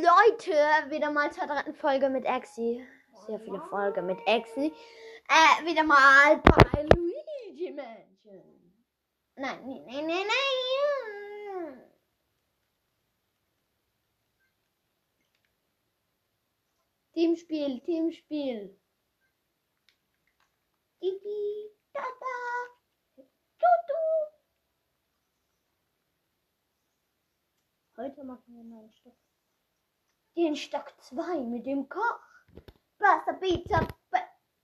Leute, wieder mal zur dritten Folge mit Exi. Sehr viele Folgen mit Exi. Äh, wieder mal bei Luigi Mansion. Nein, nein, nein, nein, nein. Teamspiel, Teamspiel. Ibi, Tata, Tutu. Heute machen wir einen neuen Stock. Den Stock 2 mit dem Koch. Pasta, Pizza,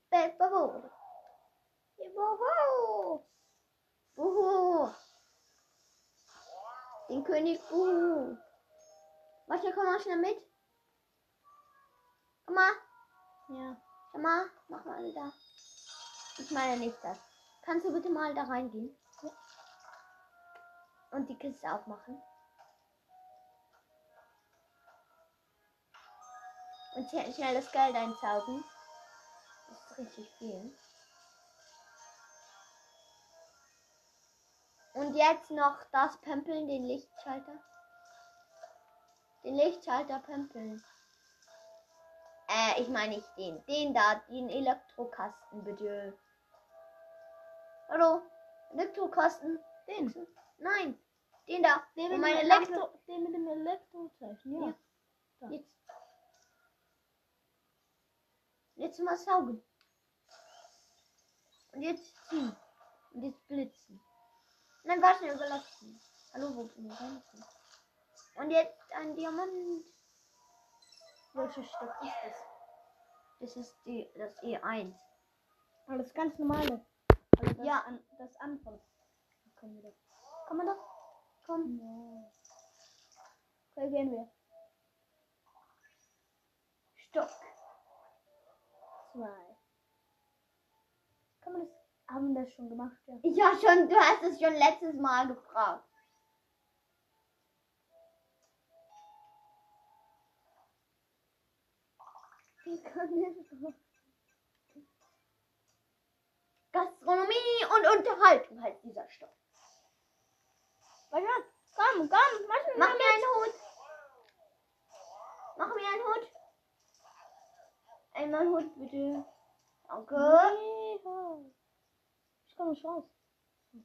favore. Buhu. Buhu. Den König Buhu. Warte, komm mal schnell mit. Komm mal. Ja. Komm mal, mach mal da. Ich meine nicht das. Kannst du bitte mal da reingehen? Ja. Und die Kiste aufmachen? Und schnell das Geld einsaugen. Das ist richtig viel. Und jetzt noch das Pempeln, den Lichtschalter. Den Lichtschalter pempeln. Äh, ich meine nicht den. Den da, den Elektrokasten, bitte. Hallo? Elektrokasten? Den? Nein. Den da. Den mit, dem meine Elektro, den mit dem Elektrozeichen, ja. Ja. Jetzt. Jetzt mal saugen. Und jetzt ziehen. Und jetzt blitzen. Nein, warte, überlassen. Hallo, wo bin ich? Und jetzt ein Diamant. Welches Stück ist das? Das ist die, das E1. Alles ganz normale. Also das Ja. An, das Anfang. Komm wieder. Komm mal doch. Komm. Ja. Okay, gehen wir. Stock. Zwei. Kann man das? Haben wir das schon gemacht, ja. Ja, schon, du hast es schon letztes Mal gefragt. Wie kann das? Gastronomie und Unterhaltung heißt dieser. Warte mal. Komm, komm, mach Mach mir einen Hut. Mach mir einen Hut. Einmal Hut, bitte. Danke. Ja. Ich komme nicht raus.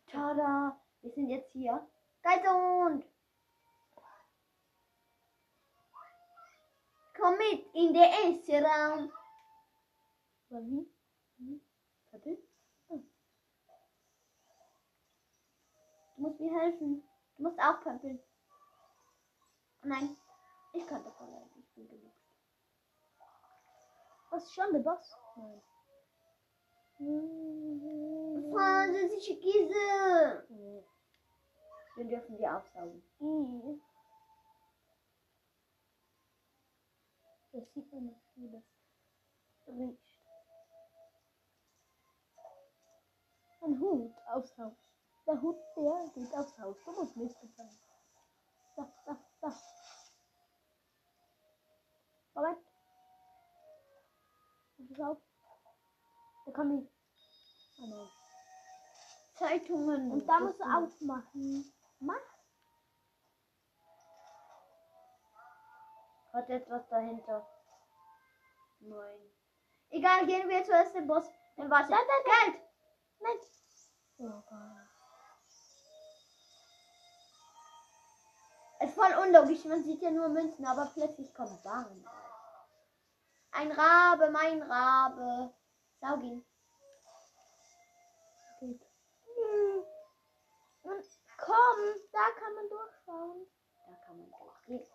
Tada. Wir sind jetzt hier. Geisterhund. Komm mit in den ersten Raum. Wie? Wie? Warte. Hm. Du musst mir helfen. Du musst auch. Oh nein. Ich kann das allein. Ich bin genug. Was ist schon der Boss? Nein. Französische Käse. Nee. Den dürfen wir aufsaugen. I. Das sieht man nicht, wie das riecht. Ein Hut aufs Haus. Der Hut, der geht aufs Haus. Du musst nicht bezahlen. Da, da, da. Moment. Pass es auf. Da kommen die. Oh nein. Zeitungen. Und da musst du aufmachen. Mach. Hat etwas dahinter. Nein. Egal, gehen wir zuerst den Boss. Dann warte. Da, da, Geld. Nein. Oh Gott. Ist voll unlogisch. Man sieht ja nur Münzen, aber plötzlich kommt Waren. Ein Rabe, mein Rabe. Saug ihn. Geht. Hm. Und komm, da kann man durchschauen. Da kann man durchgehen.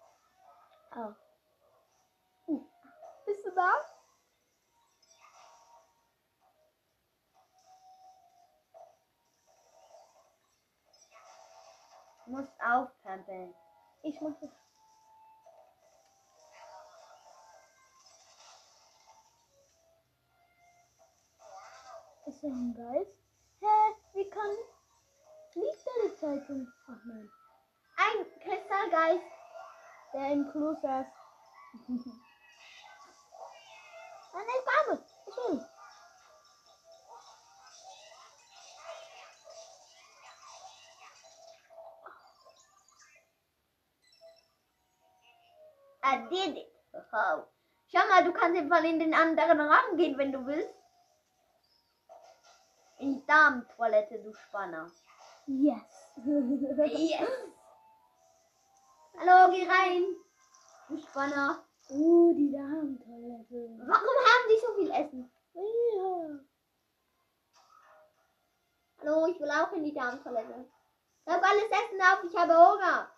Oh. Hm. Bist du da? Du musst aufpempeln. Ich mach das. Ist er ein Geist? Hä? Wie kann. Liegt die Zeitung? Ach nein. Ein Kristallgeist. Der im Klo saß. Nein, ich komme. Ich. I did it. Oh. Schau mal, du kannst einfach in den anderen Raum gehen, wenn du willst. Damentoilette, du Spanner. Yes. Yes. Hallo, geh rein. Du Spanner. Oh, die Damentoilette. Warum haben die so viel Essen? Ja. Hallo, ich will auch in die Damentoilette. Ich habe alles Essen auf, ich habe Hunger.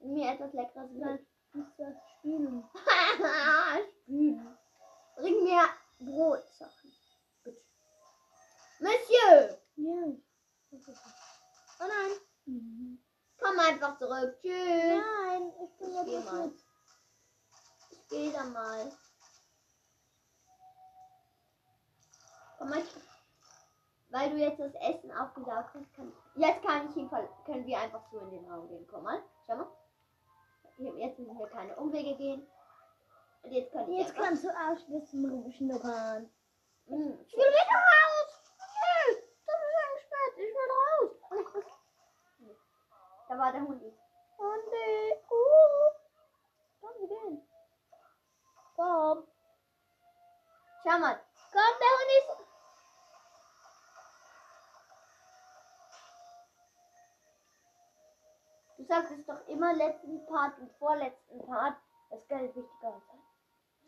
Mir etwas Leckeres mit. uns das spielen. Spülen. Bring mir Brotsachen. Bitte. Monsieur! Ja. Oh nein. Mhm. Komm einfach zurück. Tschüss. Nein, ich bin Ich jetzt geh mal. mit. Ich gehe dann mal. Komm mal. Weil du jetzt das Essen aufgesaugt hast, kann jetzt kann ich ihn können wir einfach so in den Raum gehen. Komm mal, schau mal. Jetzt müssen wir keine Umwege gehen. Und jetzt kann ich Jetzt kannst du Arschwissen rumschnuppern. Hm, Ich will wieder raus. Tschüss. Das ist eingesperrt. Ich will raus. Und ich muss... Nee. Da war der Hund. Hunde. Uh. Komm, wir gehen. Komm. Schau mal. Komm, der Hund ist. Du sagtest doch immer letzten Part und vorletzten Part, das Geld wichtiger als ein.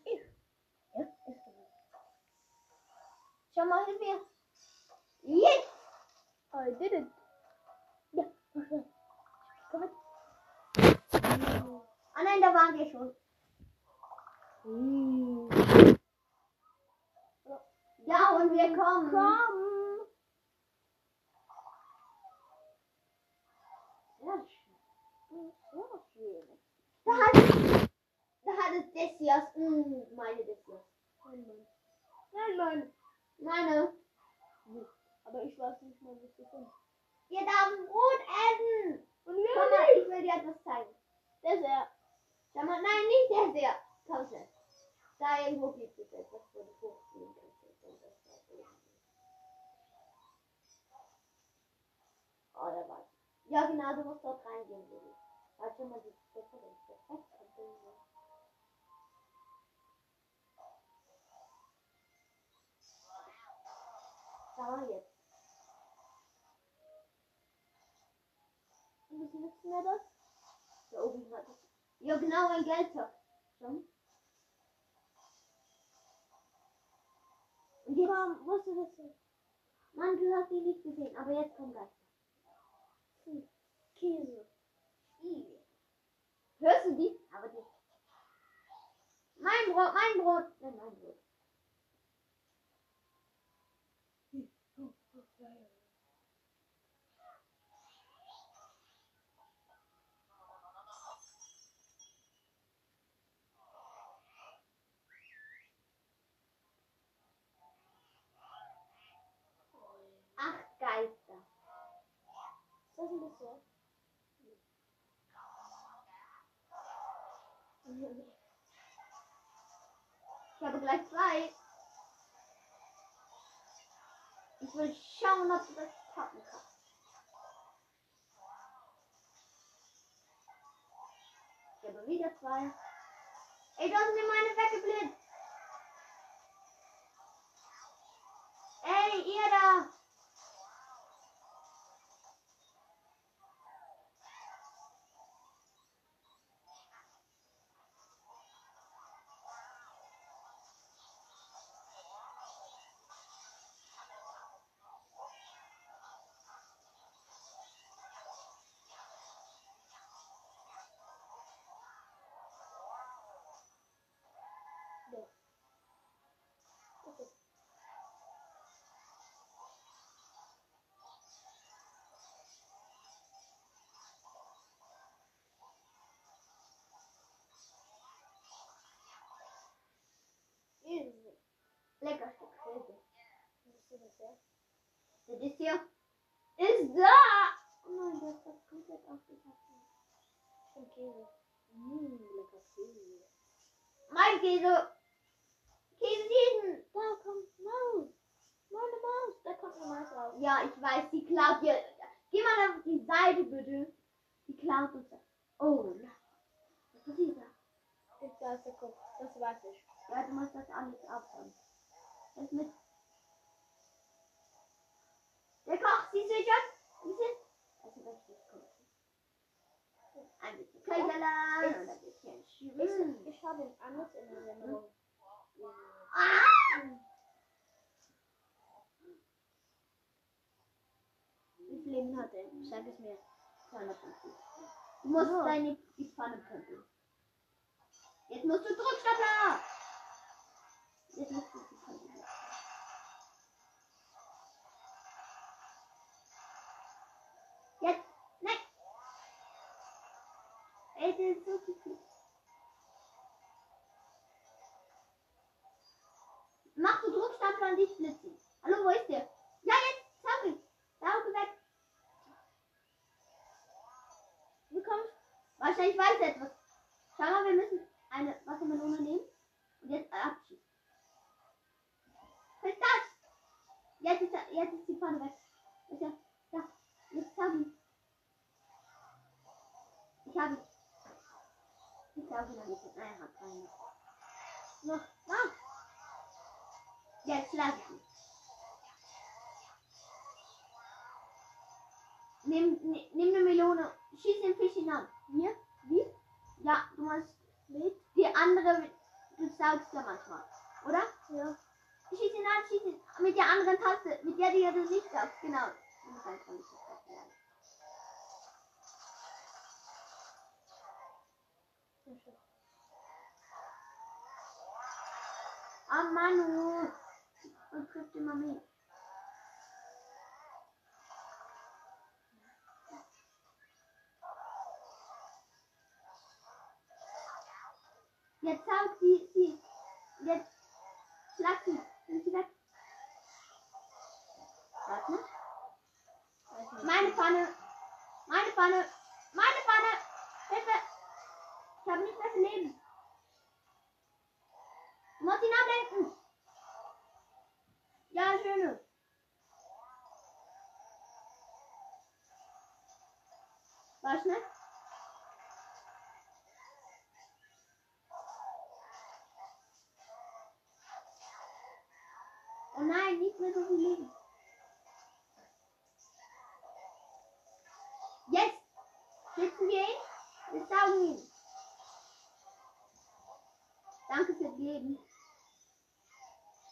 Ja, ist so. Schau mal, hilf mir. Jetzt. I did it. Ja, schon. Komm mit. Ah nein, da waren wir schon. Mm. Ja, und wir kommen. Komm. Sehr schön. Ja, schön. Da hat, da hat es Dessias. Mm, meine Dessias. Nein, Mann. Nein, Mann. Meine. Aber ich weiß nicht mal, was das ist. Wir dürfen Brot essen. Und wir mal, ich will dir etwas zeigen. Das ist er. Nein, nicht der sehr. Komm schnell. Da irgendwo gibt es etwas, wo du hochgehen kannst. Und das da oben. Oh, da war Ja, genau, du musst dort reingehen, Lili. Warte schon mal, die Decke ist perfekt. abbinden. Da jetzt. Und was nützt mir das? Da oben hat es. Ja, genau, ein Geldtopf. Schon. Und jetzt, Komm, was ist das denn? Mann, du hast ihn nicht gesehen, aber jetzt kommt gleich. Hm. Käse. Ih. Hörst du die? Aber die. Mein Brot, mein Brot. Nein, mein Brot. Acht Geister. Bisschen? Ich habe gleich zwei. Ich will schauen, ob du das packen kannst. Ich habe wieder zwei. Ey, du hast mir meine weggeblitzt. Ey, ihr da. Käse. Lecker Stück Käse. Ist das ist hier. Ist da. Oh nein, das ist das komplett aufgepackt. Schon Käse. Mmm, lecker Käse. Mein Käse. Käse diesen. Da kommt Maus. Meine Maus. Da kommt eine Maus raus. Ja, ich weiß, die klaut hier. Geh mal auf die Seite bitte. Die klaut uns. Oh, nein. Was da? Da ist der Kopf. Das weiß ich. Ja, du musst das alles aufhören. Das mit. Der Koch, siehst du schon? Siehst du? Das ist richtig gut. Ein bisschen Köcherlein und ein bisschen Ich, Schwimmen. ich habe ihn anders in Erinnerung. Ah! Wie viel Leben hat er? Sag es mir. 250. Du musst Ja. deine die Pfanne pumpen. Jetzt musst du Druckstapler! Jetzt musst du die Pfanne pumpen. Jetzt! Nein! Ey, das ist so viel. Mach du Druckstapler und nicht blitzen. Hallo, wo ist der? Ja, jetzt! Sag ich! Sauge weg! Wie kommst Wahrscheinlich weiß er etwas. Schau mal, wir müssen eine Wassermelone nehmen und jetzt abschießen. Ist das? Jetzt ist, er- jetzt ist die Pfanne weg. Ist ja, da, jetzt hab ich. Ich habe. Ich sauge ihn nicht. Nein, hat keine. Noch, noch. Jetzt lass ich ihn. Nimm, nimm, nimm eine Melone. Schieß den Fisch hinan. Hier? Wie? Ja, du musst mit. Die andere, du saugst ja manchmal. Oder? Ja. Schieß ihn an, schieß ihn. Mit der anderen Taste. Mit der, die du nicht saugst. Genau. Du musst einfach nicht Ah, Manu. Und trifft immer mich. Jetzt saugt sie, sie. Jetzt schlag sie. Nimm sie weg. Warte. Meine Pfanne. Meine Pfanne. Meine Pfanne. Hilfe. Ich habe nicht mehr viel Leben. Du musst ihn ablenken. Ja, schöne. War schnell. Oh nein, nicht mehr so viel Leben. Jetzt sitzen wir ihn. Wir saugen ihn. Danke fürs Leben.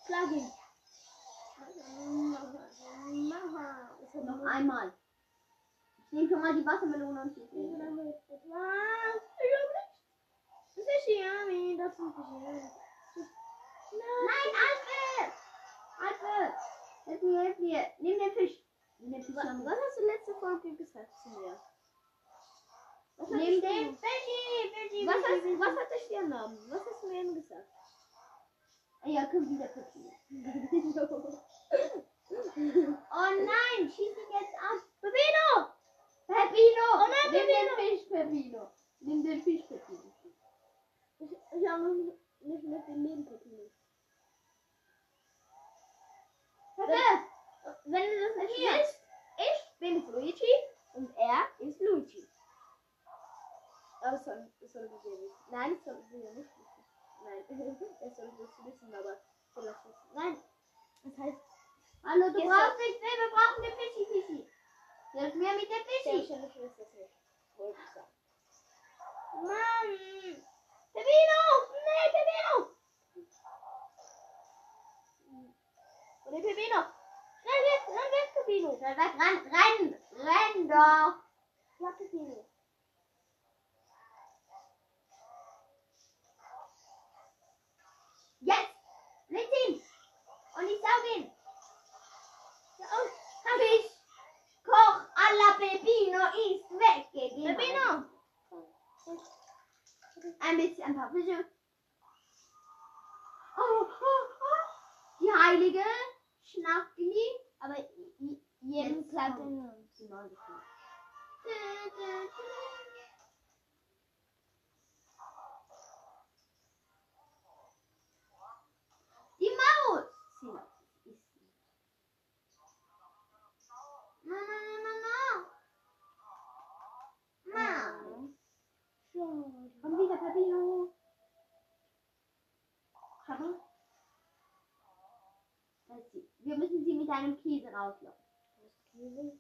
Schlag ihn. Mama. Es hat Noch einmal. Ich nehme schon mal die Wassermelone und ist das? Was? Das ist Yummy. Das ist Yummy. Nein, Alfred! Alfred! Hilf mir, hilf mir. Nimm den Fisch. Nimm den Fisch. Was, Nimm was hast du letzte Folge gesagt zu mir? Was den Fischi, du- Fischi, Was, hast, was hat der Sternnamen? Was hast du mir denn gesagt? Ja, kommt wieder Pepino. Oh nein, schieß ihn jetzt ab. Pepino! Pepino! Oh nein, Nimm Pepino! den Fisch, Pepino. Nimm den Fisch, Pepino. Ich, ich habe noch nicht mit dem Leben Pepino. Pepe! Wenn du das nicht Hier. willst, ich bin Luigi und er ist Luigi. Aber das soll, das soll sie wissen. Nein, das soll sie ja nicht wissen. Nein, das soll das wissen, aber ich soll das wissen. Nein, das heißt, Hallo, du Jetzt brauchst nicht mehr, wir brauchen den Fischi, Fischi. Hilf mir mit dem Fischi. selbstständig ist das nicht. Wollte ich sagen. Mann! Pepino! Nee, Pepino! Oder Pepino! Schnell weg, renn weg, Pepino! Schnell weg, renn, renn, renn doch. Ja, Pepino. Jetzt, leg ihn. Und ich saug ihn. Ja, und Fisch, Koch, alla Pepino ist weggegeben. Pepino! Ein bisschen, ein paar Fische. Oh, oh, oh. Die heilige Schnackli. Aber klappt kommt. in uns. Die Maus. Sie ist sie. No, no, no. Maus. Schade. Komm wieder, Pepino. sie. Wir müssen sie mit einem Käse rauslocken. Käse?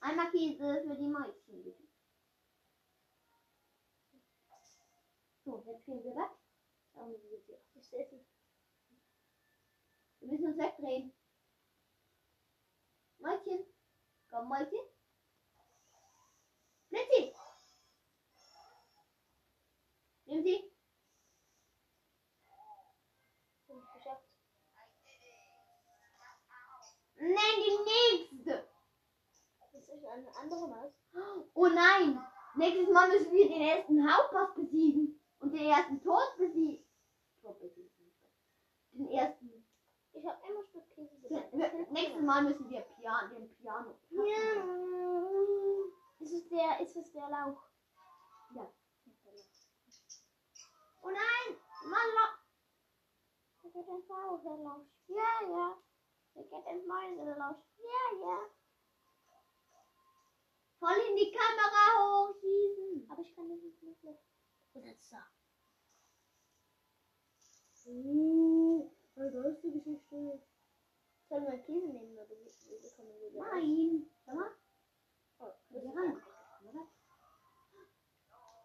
Einmal Käse für die Mäuschen, bitte. So, jetzt gehen wir weg. Wir müssen uns wegdrehen. Mäuschen. Komm, Mäuschen. Blitzi. Nimm sie. Nein, die nächste. Das ist eine andere Maus. Oh nein. Nächstes Mal müssen wir den ersten Hauptboss besiegen. Und den ersten Tod besiegen. Den ersten. Ich habe immer Stück Käse nächstes Mal müssen wir Pian, den Piano. Ja. Ist es der, ist es der Lauch? Ja. Ist Lauch. Oh nein. Mann, Der geht ins Mauserlausch. Ja, ja. Der geht ins Mauserlausch. Ja, ja. voll in die Kamera hochschießen. Aber ich kann das nicht mehr. Oder so. Uh, eine große Geschichte. Sollen wir Käse nehmen oder wie, wie bekommen wir das? Nein. Schau mal. Oh, das ran.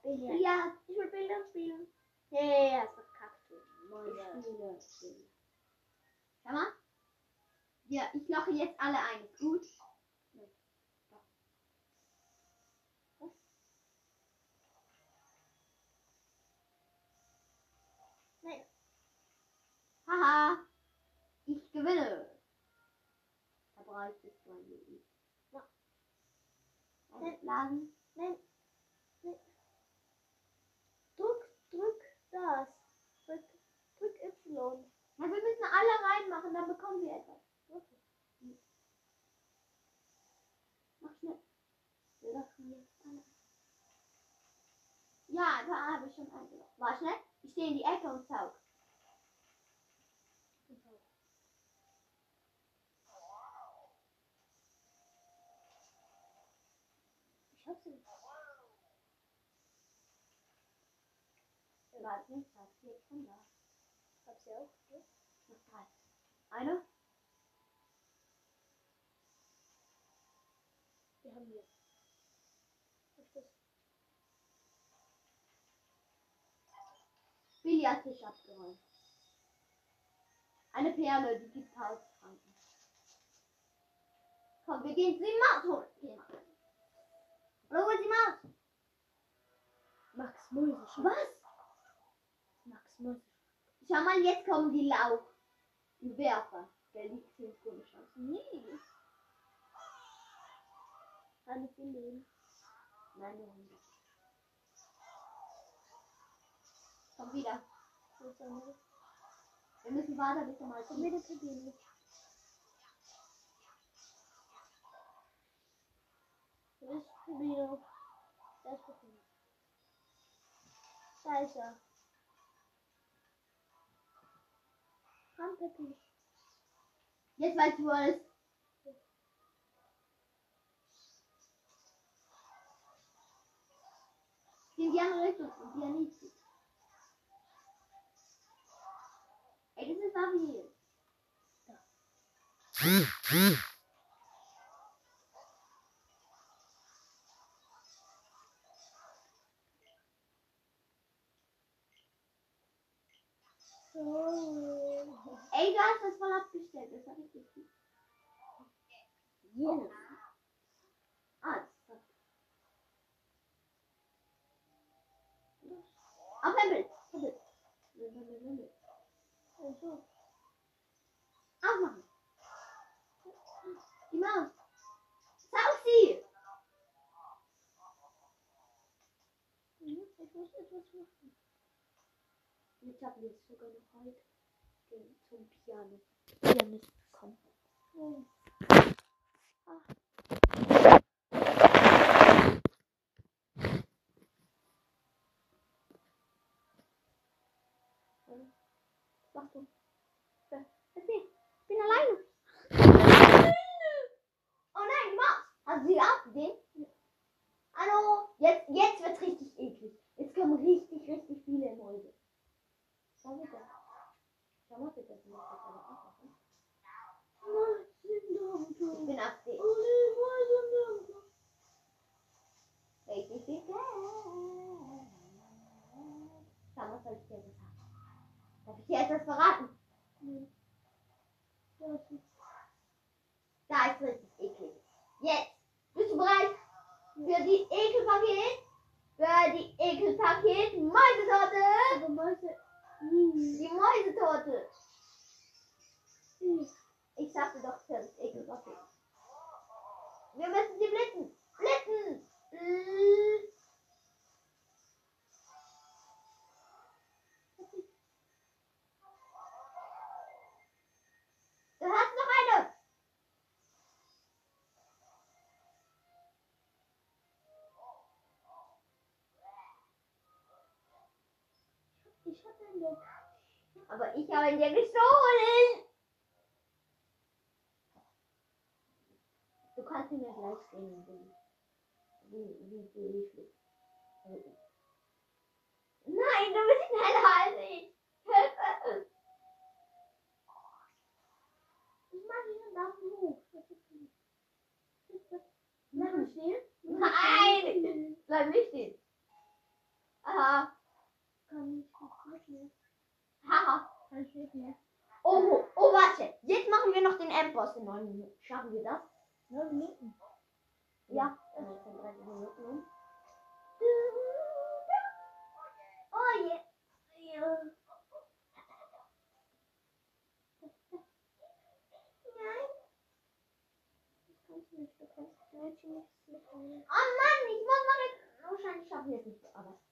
Billard. Ja, Ich will Billard spielen. Hey, hast verkackt. du ich spiele. Schau mal. Ja, ich loche jetzt alle ein. Gut. Nein. Haha. Ich gewinne. Da du zwei Minuten. Ja. Einladen. Nein. Nein. Drück, drück das. Drück, drück Y. Ja, wir müssen alle reinmachen, dann bekommen wir etwas. Okay. Mach schnell. Wir lochen jetzt alle. Ja, da habe ich schon eingeloggt. War schnell. Ich stehe in die Ecke und saug. Ich sag sie jetzt schon da. Hab sie auch. Ja. Noch drei. Eine? Die haben wir. Was ist das? Billardtisch abgeräumt. Eine Perle, die gibt 1000 Franken. Komm, wir gehen sie Maus holen. Oder hol sie Maus. Max Mäuse. Was? Max Mäuse. Schau mal, jetzt kommen die Lauch. Die Werfer. Der liegt hier komisch aus. Nee. Eine viel Leben. Nein, nur 100. Komm wieder. Wir müssen warten, bis er mal Komm wieder zu dir mit. Wo ist Rubino? Da ist. Da er. Komm, Peppi. Jetzt weißt du, wo er ist. In die andere Richtung. Und die nicht sieht. Ey, das ist Navi. So. Ey, du hast das voll abgestellt. Das war richtig gut. Yes. Ah, das Pempel, Pempel. Also. Aufmachen. Die Maus. Mhm, Ich muss etwas machen. Jetzt haben wir es sogar noch heute den, zum Piano. Pianist bekommen. Hm. Achtung. Da, das hier. Ich bin alleine. Oh nein, Maus. Hast du sie auch gesehen? Hallo. Jetzt, jetzt wird's richtig eklig. Jetzt kommen richtig, richtig viele Mäuse. Schau bitte. Schau mal bitte. Du musst das aber auch machen. Ich bin auf D. Nee, Mäuse nirgendwo. Richtig viel was soll ich dir jetzt sagen? Darf ich dir etwas verraten? Das ist- Da ist richtig eklig. Jetzt. Bist du bereit? Für die Ekelpaket? Für die Ekelpaket Mäusetorte? Aber Mäuse. Die Mäusetorte. Ich sagte doch das Ekelpaket. Wir Ich hab einen Look. Aber ich habe ihn dir gestohlen. Du kannst ihn mir gleich sehen, wie, wie, wie, ich. Also, Nein, du bist schneller als ich. Hilfe. Ich mach ihn nach hoch. Bleib stehen. Nein. Bleib nicht stehen. Aha. Kann ich nicht. Haha. Kann ich nicht mehr. Oh, oh, warte. Jetzt machen wir noch den Endboss in 9 Minuten. Schaffen wir das? Neun Minuten. Ja. Das ist in 30 Minuten um. Oh je. Ja. Nein. Das kannst du nicht. Du. Oh Mann, ich muss noch jetzt. Wahrscheinlich schaffen wir es nicht, aber ich,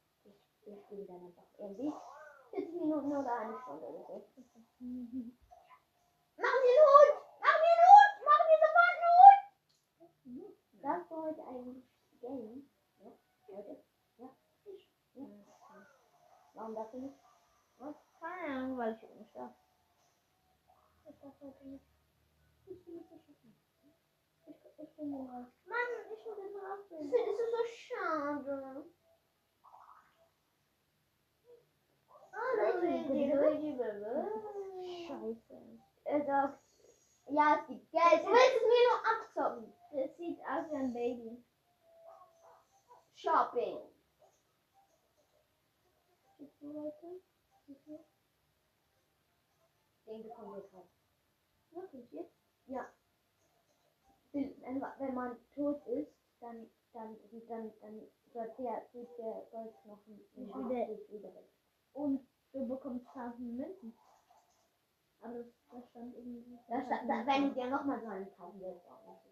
wir spielen dann einfach irgendwie 40 Minuten oder eine Stunde oder so. Machen Sie einen Hut! Machen Sie einen Hut! Machen Sie sofort einen Hut! Darfst du heute eigentlich gehen? Ja? Heute? Ja? ja. Warum darfst du nicht? Keine Ahnung, weil ich nicht darf. Ich darf heute nicht. Ich will nicht schaffen. Ich, ich bin nur raus. Mann, ich will den raus. Das du so schade. Er ja, es gibt Geld. Du willst es mir nur abzocken. Das sieht aus wie ein Baby. Shopping. Den bekommen wir gerade. Wirklich jetzt? Ja. Wenn, man tot ist, dann, dann, dann, dann wird der, der Goldknochen wieder weg. Und du bekommst 1000 Münzen. Aber das, das stand irgendwie. Da, sta- da, wenn der nochmal so einen kaufen will, ist auch nicht.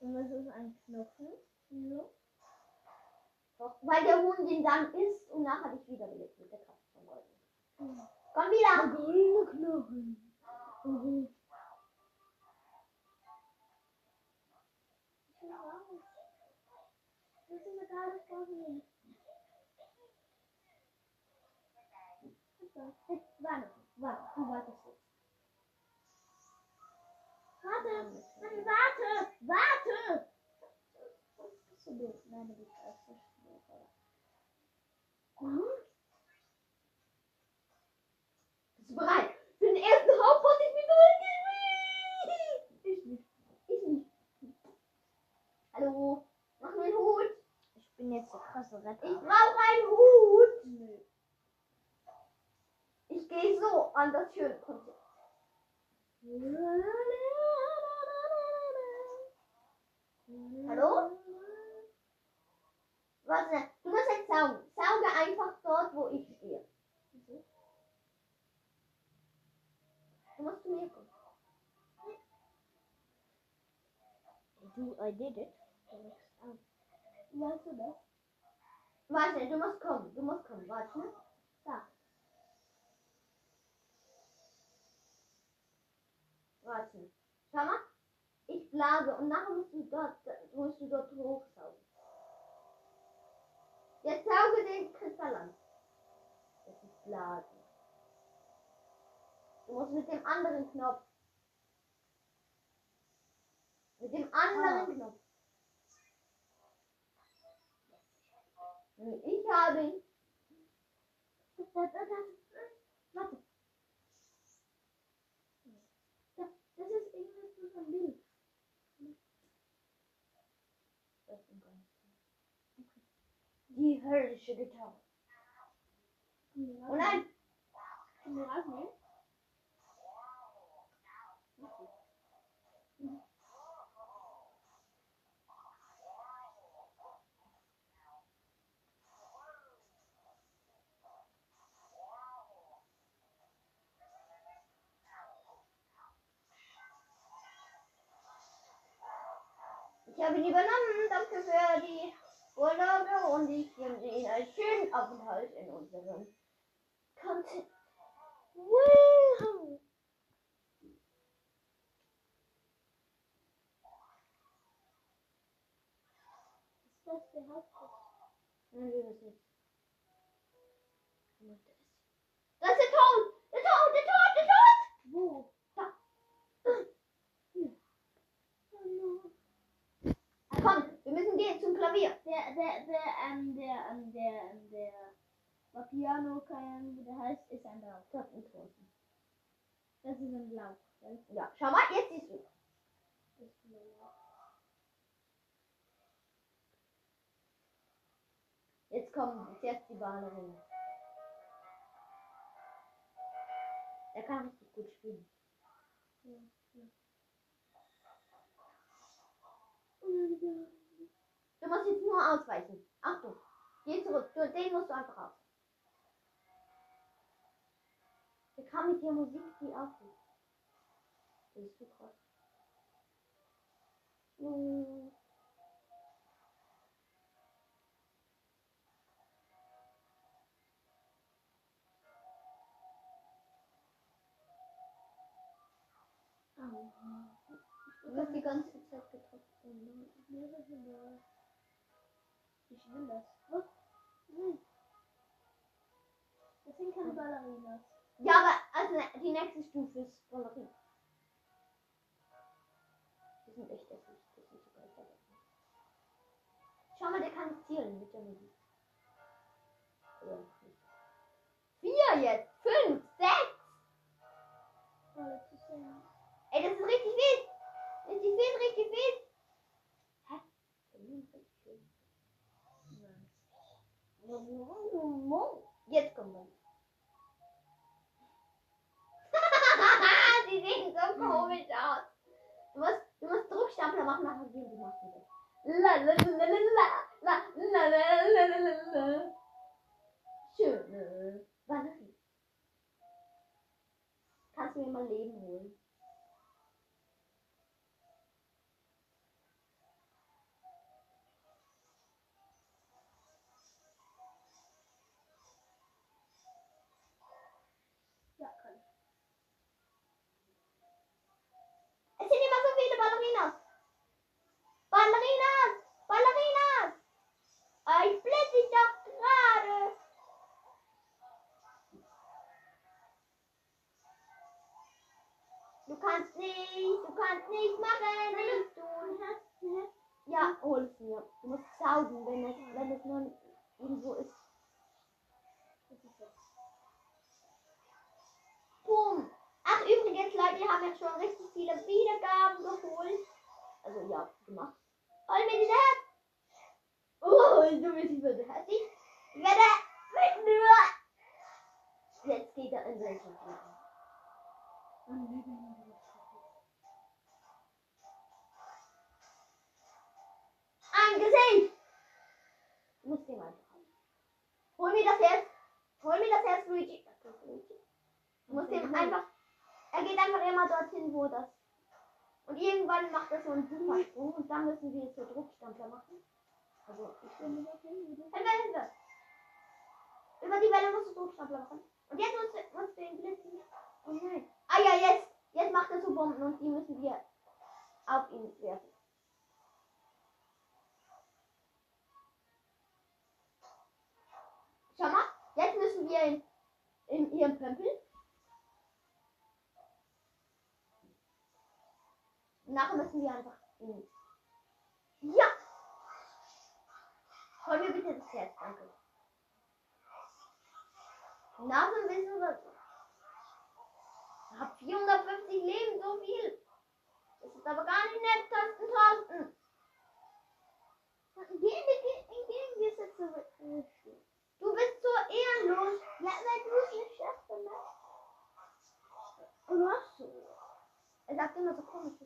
Und was ist ein Knochen? Wieso? Doch, weil der Huhn den dann isst und nachher dich wiederbelebt mit der Kraft von Gold. Hm. Komm wieder! goldene Knochen. Mhm. Das ist mir gar nicht warte, warte, du wartest jetzt. Warte, warte, warte! Bist du denn? Nein, du bist erst so schnell, oder? Mhm. Bist du bereit? Für den ersten Hauptboss, ich bin Ich nicht. Ich nicht. Hallo? Mach mir einen Hut. Ich bin jetzt der krasse Retter. Ich brauche einen Hut. Nö. Ich gehe so an das schöne Konzert. Hallo? Warte, du musst jetzt saugen. Sauge einfach dort, wo ich stehe. Du musst zu mir kommen. Du, I did it. Weißt du das? Warte, du musst kommen. Du musst kommen. Warte. Da. Warte. Schau mal. Ich blase und nachher musst du dort, musst du dort hochsaugen. Jetzt sauge den Kristall an. Das ist Blasen. Du musst mit dem anderen Knopf. Mit dem anderen Ah. Knopf. Ich habe ihn. Warte. Da, das ein Bild. Die höllische Gitarre. Und ein. Kann man Ich habe ihn übernommen. Danke für die Urlaube und ich wünsche Ihnen einen schönen Aufenthalt in unserem Content. Ist das der? Nein, wir müssen jetzt. Da ist der Tod! Der Tod! Der Tod! Der Tod! Wo? Da. Hier. Oh no. Komm, wir müssen gehen zum Klavier. Der, der, der, ähm, der, ähm, der, ähm, der Vapiano, keine Ahnung, wie der heißt, ist ein Lauch. Das ist draußen. Das ist ein Lauch. Ja, schau mal, jetzt siehst du. Das ist ein Lauch. Jetzt kommen zuerst die Ballerin. Er kann richtig gut spielen. Ja, ja. Oh, ja. Du musst jetzt nur ausweichen. Achtung, geh zurück. Du, den musst du einfach aus. Der kann mit der Musik die aufnehmen. Das ist so krass. Mm. Du hast die ganze Zeit gedrückt. Ich will das. Was? Nein. Das sind keine Ballerinas. Ja, aber also die nächste Stufe ist Ballerin. Die sind echt hässlich. Das sind sogar vergessen. Schau mal, der kann zielen mit der. Oder nicht. Vier jetzt! Fünf! Sechs! Ey, das ist richtig viel! Richtig viel, richtig viel! Hä? Jetzt kommen wir. die sehen so komisch aus. Du musst, du musst Druckstapler machen, nachher gehen die. La la la la la la la la la la la la. Schöne Batterie. Kannst du mir mal Leben holen? Du kannst nicht machen, nichts tun. Ja, hol es mir. Du musst saugen, wenn es, wenn es nur irgendwo ist. Boom. Ach, übrigens, Leute, wir haben jetzt schon richtig viele Wiedergaben geholt. Also, ja, gemacht. Hol mir diese Herz. Oh, du bist nicht so hässlich. Ich werde mit nur. Jetzt geht er in welchen Fliegen. Macht er so einen Supersprung und dann müssen wir zur Druckstampfer machen. Also, ich bin Hilfe, Hilfe! Über die Welle musst du Druckstampfer machen. Und jetzt musst du, musst du den blitzen. Oh nein. Ah ja, jetzt! Jetzt macht er so Bomben und die müssen wir auf ihn werfen. Schau mal, jetzt müssen wir in, in ihren Pömpel. nachher müssen wir einfach links. Ja! Hol mir bitte das Herz, danke. Nachher müssen wir. Ich hab 450 Leben, so viel! Das ist aber gar nicht nett, Tasten, Tasten! Gehen wir, gehen, gehen wir jetzt zurück. Du bist so ehrenlos. Ja, weil du es nicht schaffst, ne? Und was so? Er sagt immer so komisch.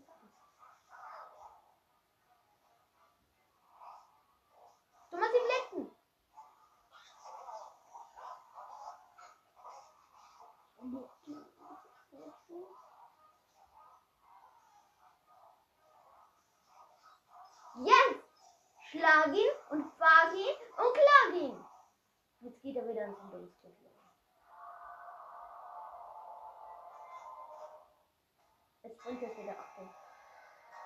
Schlag und fahrt ihn und klag ihn. Jetzt geht er wieder ins Bildschirm. Jetzt springt er wieder Achtung.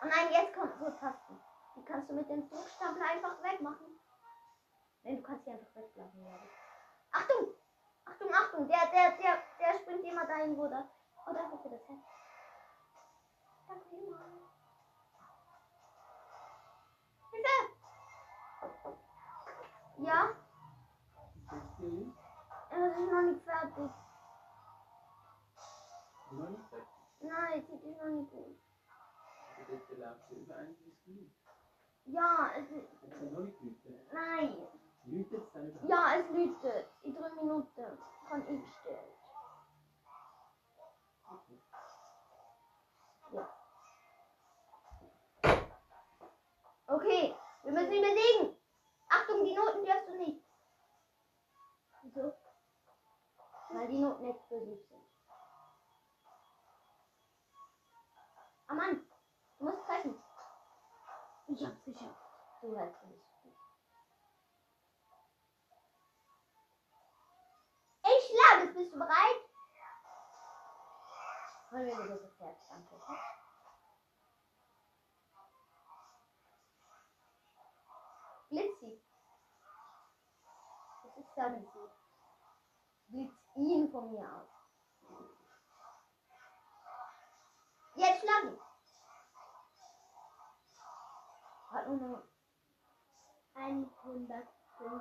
Oh nein, jetzt kommt so Tasten. Die kannst du mit dem Druckstapel einfach wegmachen. Nein, du kannst sie einfach wegblasen, glaube. Achtung! Achtung, Achtung! Der, der, der, der springt immer dahin, wo das. Oh, da ist er das Herz. Danke vielmals. Hilfe! Ja, hier links? es ist noch nicht fertig. Noch nicht fertig. Nein, es ist noch nicht gut. Der läuft ja über eigentlich genug. Ja, es ist. Jetzt sind noch nicht Leute. Nein. Jetzt dann über. Ja, es läutet. In drei Minuten kann ich stellen. Okay, wir müssen ihn besiegen. Achtung, die Noten darfst du nicht. Wieso? Weil explosiv sind. Ah Mann, du musst treffen. Ich hab's geschafft. Du hältst mich. Ich schlage es. Bist du bereit? Wollen wir dir das Herz angucken? Blitzi. Das ist dann Blitz ihn von mir aus. Jetzt schlagen. Hat nur noch 145 Fliegen.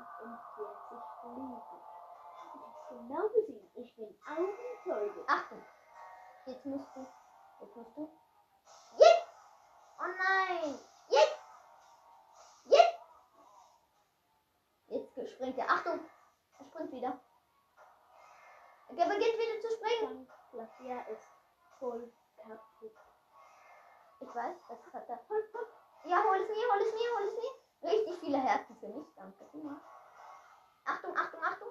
Ich hab's genau gesehen. Ich bin Augenzeuge. Achtung. Jetzt musst du. Jetzt musst du. Jetzt! Oh nein! Jetzt! Jetzt! Jetzt springt er. Achtung! Er springt wieder. Er beginnt wieder zu springen. Flavia ist voll kaputt. Ich weiß, das hat er. Ja, hol es mir, hol es mir, hol es mir. Richtig viele Herzen für mich. Danke. Achtung, Achtung, Achtung.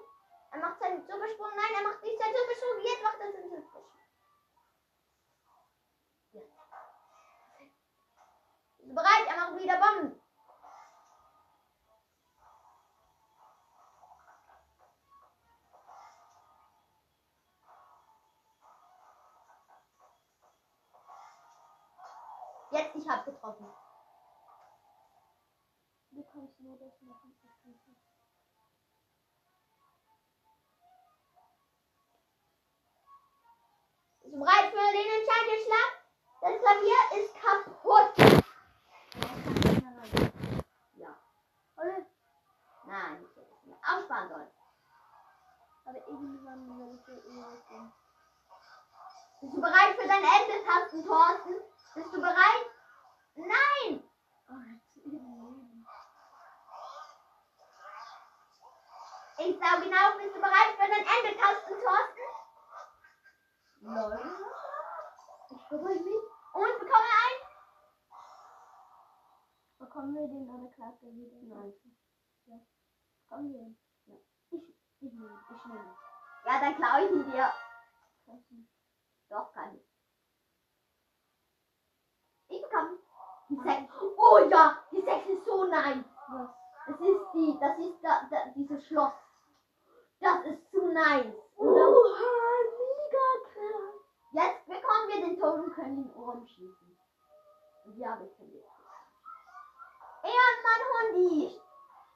Er macht seinen Supersprung. Nein, er macht nicht seinen Supersprung. Jetzt macht er seinen Supersprung. Ja. Bereit? Er macht wieder Bomben. Jetzt, ich hab getroffen. Du kannst nur das machen. Bist du bereit für den entscheidenden Schlag? Das Klavier ist kaputt. Ja. Oder? Nein, ich hätte es mir aufsparen sollen. Aber irgendwann werde ich ja irgendwas Bist du bereit für dein Ende, Tasten, Thorsten? Bist du bereit? Nein! Oh. Ich sage genau, bist du bereit für dein Ende, Tasten, Thorsten? Nein. Ich bereit nicht. Und bekomme ein? Bekommen wir den klappt er wieder? Nein. Ja. Bekommen wir ihn? Ja. Ich, ich nehme Ich nehme Ja, dann klaue ich ihn dir. Doch, kann ich. Ich bekomme die Sex. Oh ja, die Sex ist so nice. Was? Das ist die, das ist da, da, dieses Schloss. Das ist zu nice. Oha, mega krass. Jetzt bekommen wir den Tod und können ihn umschießen. Ja, wir können jetzt. Ehrenmann Hundi!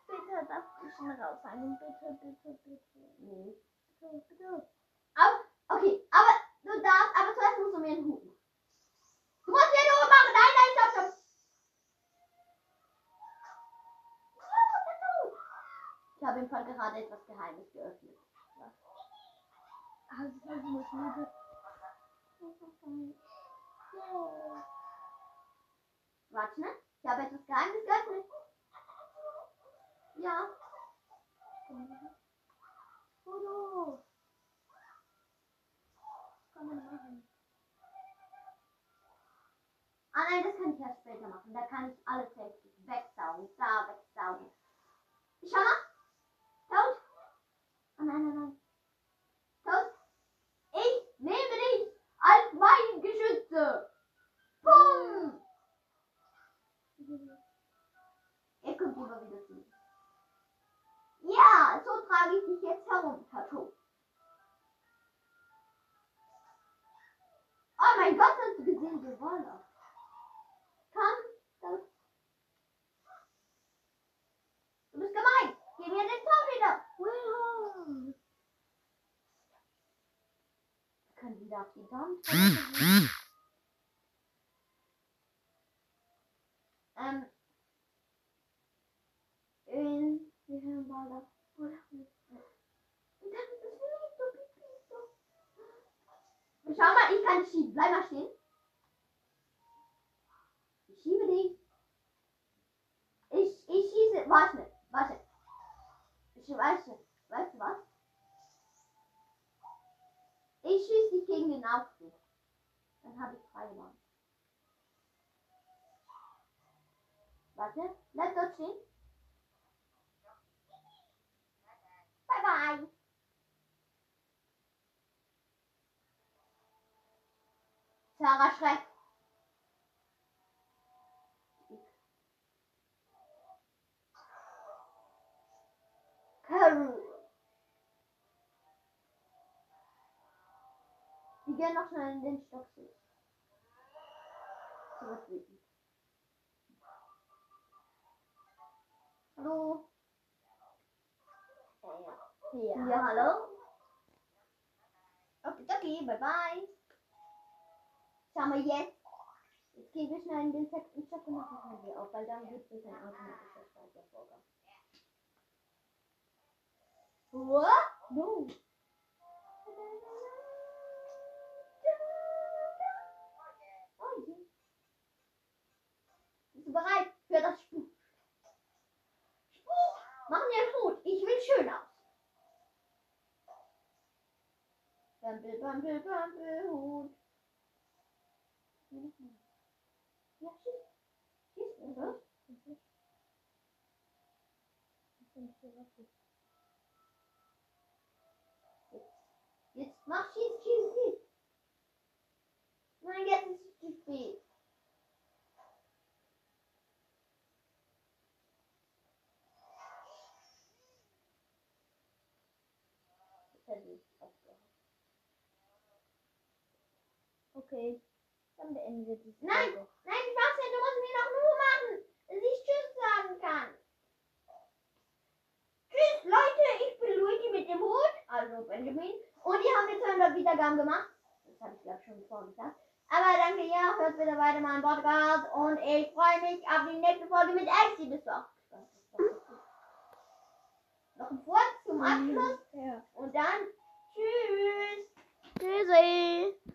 Bitte darf ich ihn raushalten. Bitte, bitte, bitte. Nee. Bitte, bitte. Aber, okay, aber du darfst, aber zuerst musst du mir einen Hut machen. Du musst mir Hut machen! Nein, nein, stopp, stopp! Ich habe im Fall gerade etwas Geheimes geöffnet. Also, muss mir Yeah. Warte, ne? Ich habe etwas Geheimes geöffnet. Wir können wieder auf die Daumen drücken. Ähm. In. Wie viel war das? Und dann ist es nicht so pipi so. Schau mal, ich kann schieben. Bleib mal stehen. Ich schiebe dich. Ich, ich schieße. Warte, warte. Ich weiß nicht. Weißt du was? Ich Aufzug. Dann habe ich freie Bahn. Warte, bleib dort stehen. Bye bye. Sarah Schreck. Gehen noch schnell in den Stock zurück. Zurückbieten. Hallo? Ja. Ja, hallo? Okay, okay, bye bye. Schau mal jetzt. Jetzt gehen wir schnell in den sechsten Stock und machen wir auf, weil dann gibt es ein automatischer Speichervorgang. What? No. Bist du bereit für das Spuk? Spuk! Machen wir gut. Ich will schön aus. Bambel, Bambel, Bambel, Hut. Ja? Jetzt mach schieß, schieß, schieß. Nein, jetzt ist es zu spät. Jetzt hätte ich aufgehört. Okay. Dann beenden wir diese Nein, Folge. nein, Sebastian, du musst mir doch nur machen, dass ich Tschüss sagen kann. Tschüss, Leute, ich bin Luigi mit dem Hut, also Benjamin. Und die haben jetzt 200 Wiedergaben gemacht. Das habe ich, glaube ich, schon vorher gesagt. Aber danke, ja, hört bitte weiter meinen Podcast. Und ich freue mich auf die nächste Folge mit Elsie. Bist du auch gespannt? Noch ein Wort zum Abschluss. Ja. Und dann Tschüss. Tschüssi.